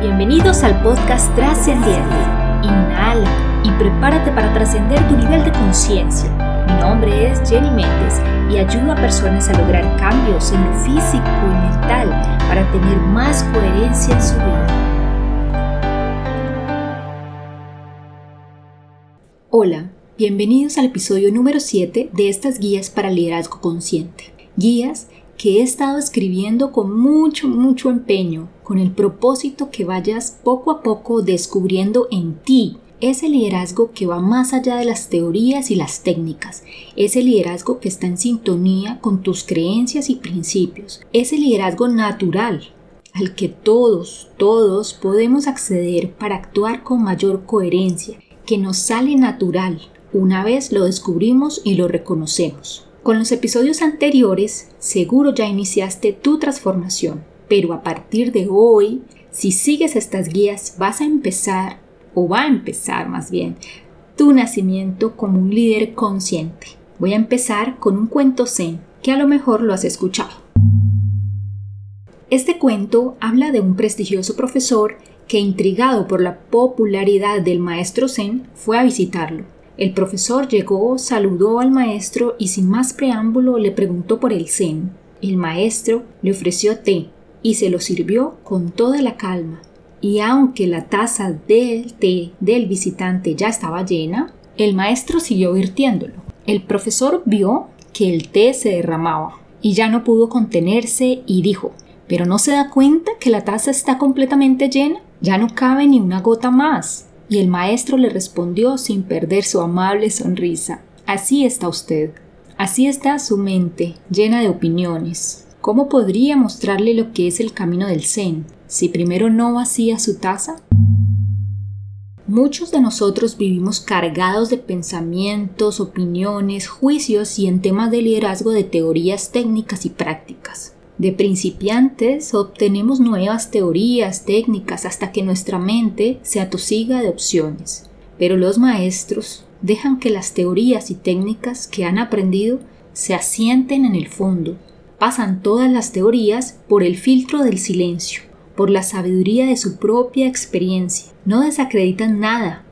Bienvenidos al podcast Trascendiente. Inhala y prepárate para trascender tu nivel de conciencia. Mi nombre es Jenny Méndez y ayudo a personas a lograr cambios en lo físico y mental para tener más coherencia en su vida. Hola, bienvenidos al episodio número 7 de estas guías para liderazgo consciente. Guías que he estado escribiendo con mucho, mucho empeño, con el propósito que vayas poco a poco descubriendo en ti ese liderazgo que va más allá de las teorías y las técnicas, ese liderazgo que está en sintonía con tus creencias y principios, ese liderazgo natural al que todos, todos podemos acceder para actuar con mayor coherencia, que nos sale natural una vez lo descubrimos y lo reconocemos. Con los episodios anteriores, seguro ya iniciaste tu transformación, pero a partir de hoy, si sigues estas guías, vas a empezar, o va a empezar más bien, tu nacimiento como un líder consciente. Voy a empezar con un cuento zen, que a lo mejor lo has escuchado. Este cuento habla de un prestigioso profesor que, intrigado por la popularidad del maestro zen, fue a visitarlo el profesor llegó, saludó al maestro y sin más preámbulo le preguntó por el zen. El maestro le ofreció té y se lo sirvió con toda la calma. Y aunque la taza del té del visitante ya estaba llena, el maestro siguió virtiéndolo. El profesor vio que el té se derramaba y ya no pudo contenerse y dijo, ¿pero no se da cuenta que la taza está completamente llena? Ya no cabe ni una gota más. Y el maestro le respondió sin perder su amable sonrisa. Así está usted. Así está su mente, llena de opiniones. ¿Cómo podría mostrarle lo que es el camino del Zen si primero no vacía su taza? Muchos de nosotros vivimos cargados de pensamientos, opiniones, juicios y en temas de liderazgo de teorías técnicas y prácticas. De principiantes obtenemos nuevas teorías, técnicas, hasta que nuestra mente se atosiga de opciones. Pero los maestros dejan que las teorías y técnicas que han aprendido se asienten en el fondo. Pasan todas las teorías por el filtro del silencio, por la sabiduría de su propia experiencia. No desacreditan nada,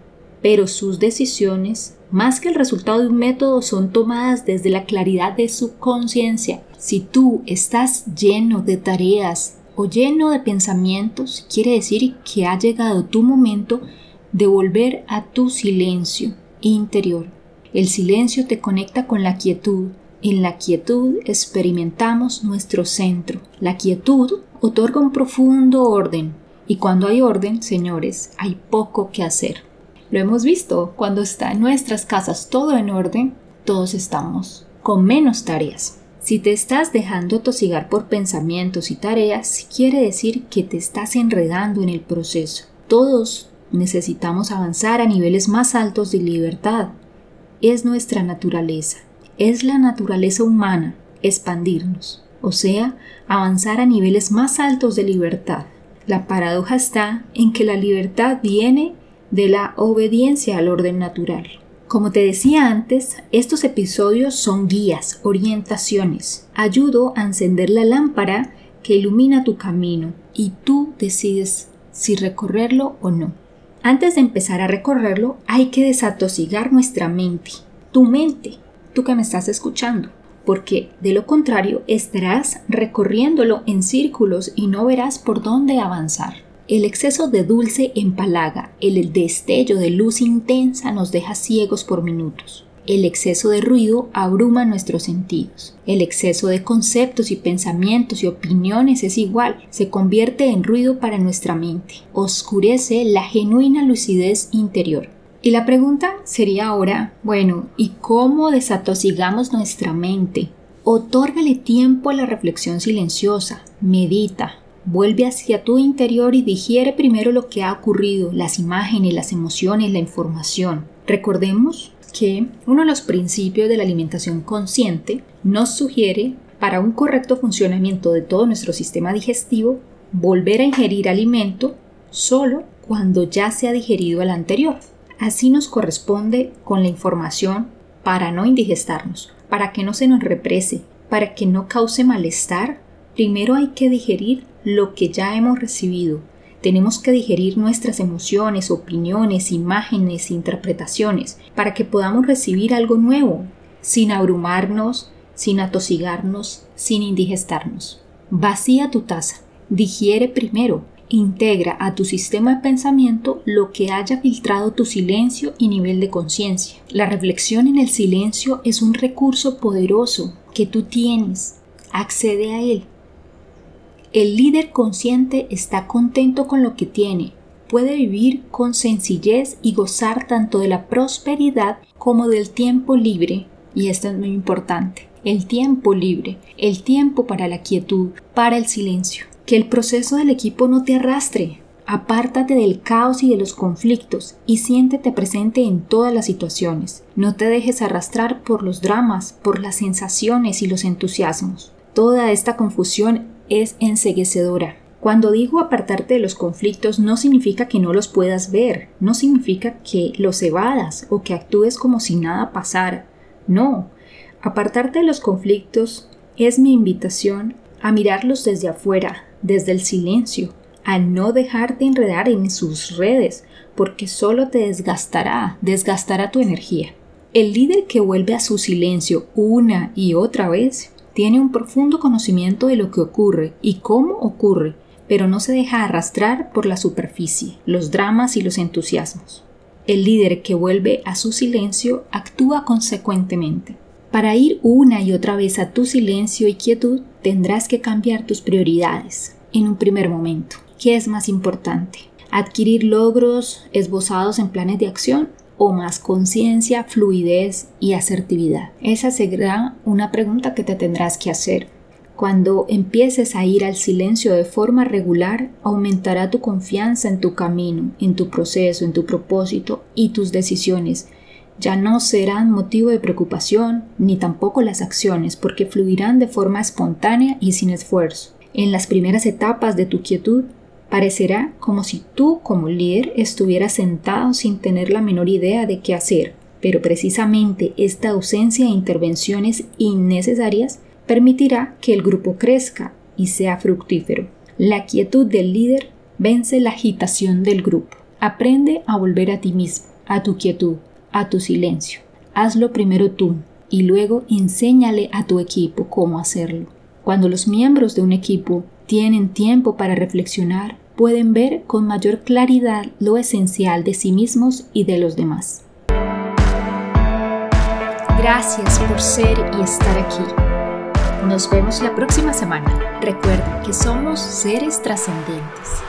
pero sus decisiones, más que el resultado de un método, son tomadas desde la claridad de su conciencia si tú estás lleno de tareas o lleno de pensamientos, quiere decir que ha llegado tu momento de volver a tu silencio interior. El silencio te conecta con la quietud. En la quietud experimentamos nuestro centro. La quietud otorga un profundo orden. Y cuando hay orden, señores, hay poco que hacer. Lo hemos visto, cuando está en nuestras casas todo en orden, todos estamos con menos tareas. Si te estás dejando tosigar por pensamientos y tareas, quiere decir que te estás enredando en el proceso. Todos necesitamos avanzar a niveles más altos de libertad. Es nuestra naturaleza, es la naturaleza humana expandirnos, o sea, avanzar a niveles más altos de libertad. La paradoja está en que la libertad viene de la obediencia al orden natural. Como te decía antes, estos episodios son guías, orientaciones. Ayudo a encender la lámpara que ilumina tu camino y tú decides si recorrerlo o no. Antes de empezar a recorrerlo, hay que desatosigar nuestra mente. Tu mente, tú que me estás escuchando, porque de lo contrario estarás recorriéndolo en círculos y no verás por dónde avanzar. El exceso de dulce empalaga, el destello de luz intensa nos deja ciegos por minutos. El exceso de ruido abruma nuestros sentidos. El exceso de conceptos y pensamientos y opiniones es igual, se convierte en ruido para nuestra mente, oscurece la genuina lucidez interior. Y la pregunta sería ahora, bueno, ¿y cómo desatosigamos nuestra mente? Otórgale tiempo a la reflexión silenciosa, medita, Vuelve hacia tu interior y digiere primero lo que ha ocurrido, las imágenes, las emociones, la información. Recordemos que uno de los principios de la alimentación consciente nos sugiere para un correcto funcionamiento de todo nuestro sistema digestivo volver a ingerir alimento solo cuando ya se ha digerido el anterior. Así nos corresponde con la información para no indigestarnos, para que no se nos represe, para que no cause malestar. Primero hay que digerir lo que ya hemos recibido. Tenemos que digerir nuestras emociones, opiniones, imágenes, interpretaciones, para que podamos recibir algo nuevo, sin abrumarnos, sin atosigarnos, sin indigestarnos. Vacía tu taza, digiere primero, integra a tu sistema de pensamiento lo que haya filtrado tu silencio y nivel de conciencia. La reflexión en el silencio es un recurso poderoso que tú tienes. Accede a él. El líder consciente está contento con lo que tiene, puede vivir con sencillez y gozar tanto de la prosperidad como del tiempo libre, y esto es muy importante, el tiempo libre, el tiempo para la quietud, para el silencio. Que el proceso del equipo no te arrastre, Apártate del caos y de los conflictos y siéntete presente en todas las situaciones. No te dejes arrastrar por los dramas, por las sensaciones y los entusiasmos. Toda esta confusión es enseguecedora. Cuando digo apartarte de los conflictos no significa que no los puedas ver, no significa que los evadas o que actúes como si nada pasara. No, apartarte de los conflictos es mi invitación a mirarlos desde afuera, desde el silencio, a no dejarte enredar en sus redes, porque solo te desgastará, desgastará tu energía. El líder que vuelve a su silencio una y otra vez tiene un profundo conocimiento de lo que ocurre y cómo ocurre, pero no se deja arrastrar por la superficie, los dramas y los entusiasmos. El líder que vuelve a su silencio actúa consecuentemente. Para ir una y otra vez a tu silencio y quietud, tendrás que cambiar tus prioridades en un primer momento. ¿Qué es más importante? ¿Adquirir logros esbozados en planes de acción o más conciencia, fluidez y asertividad? Esa será una pregunta que te tendrás que hacer. Cuando empieces a ir al silencio de forma regular, aumentará tu confianza en tu camino, en tu proceso, en tu propósito y tus decisiones. Ya no serán motivo de preocupación, ni tampoco las acciones, porque fluirán de forma espontánea y sin esfuerzo. En las primeras etapas de tu quietud, Parecerá como si tú como líder estuvieras sentado sin tener la menor idea de qué hacer, pero precisamente esta ausencia de intervenciones innecesarias permitirá que el grupo crezca y sea fructífero. La quietud del líder vence la agitación del grupo. Aprende a volver a ti mismo, a tu quietud, a tu silencio. Hazlo primero tú y luego enséñale a tu equipo cómo hacerlo. Cuando los miembros de un equipo tienen tiempo para reflexionar, pueden ver con mayor claridad lo esencial de sí mismos y de los demás. Gracias por ser y estar aquí. Nos vemos la próxima semana. Recuerda que somos seres trascendentes.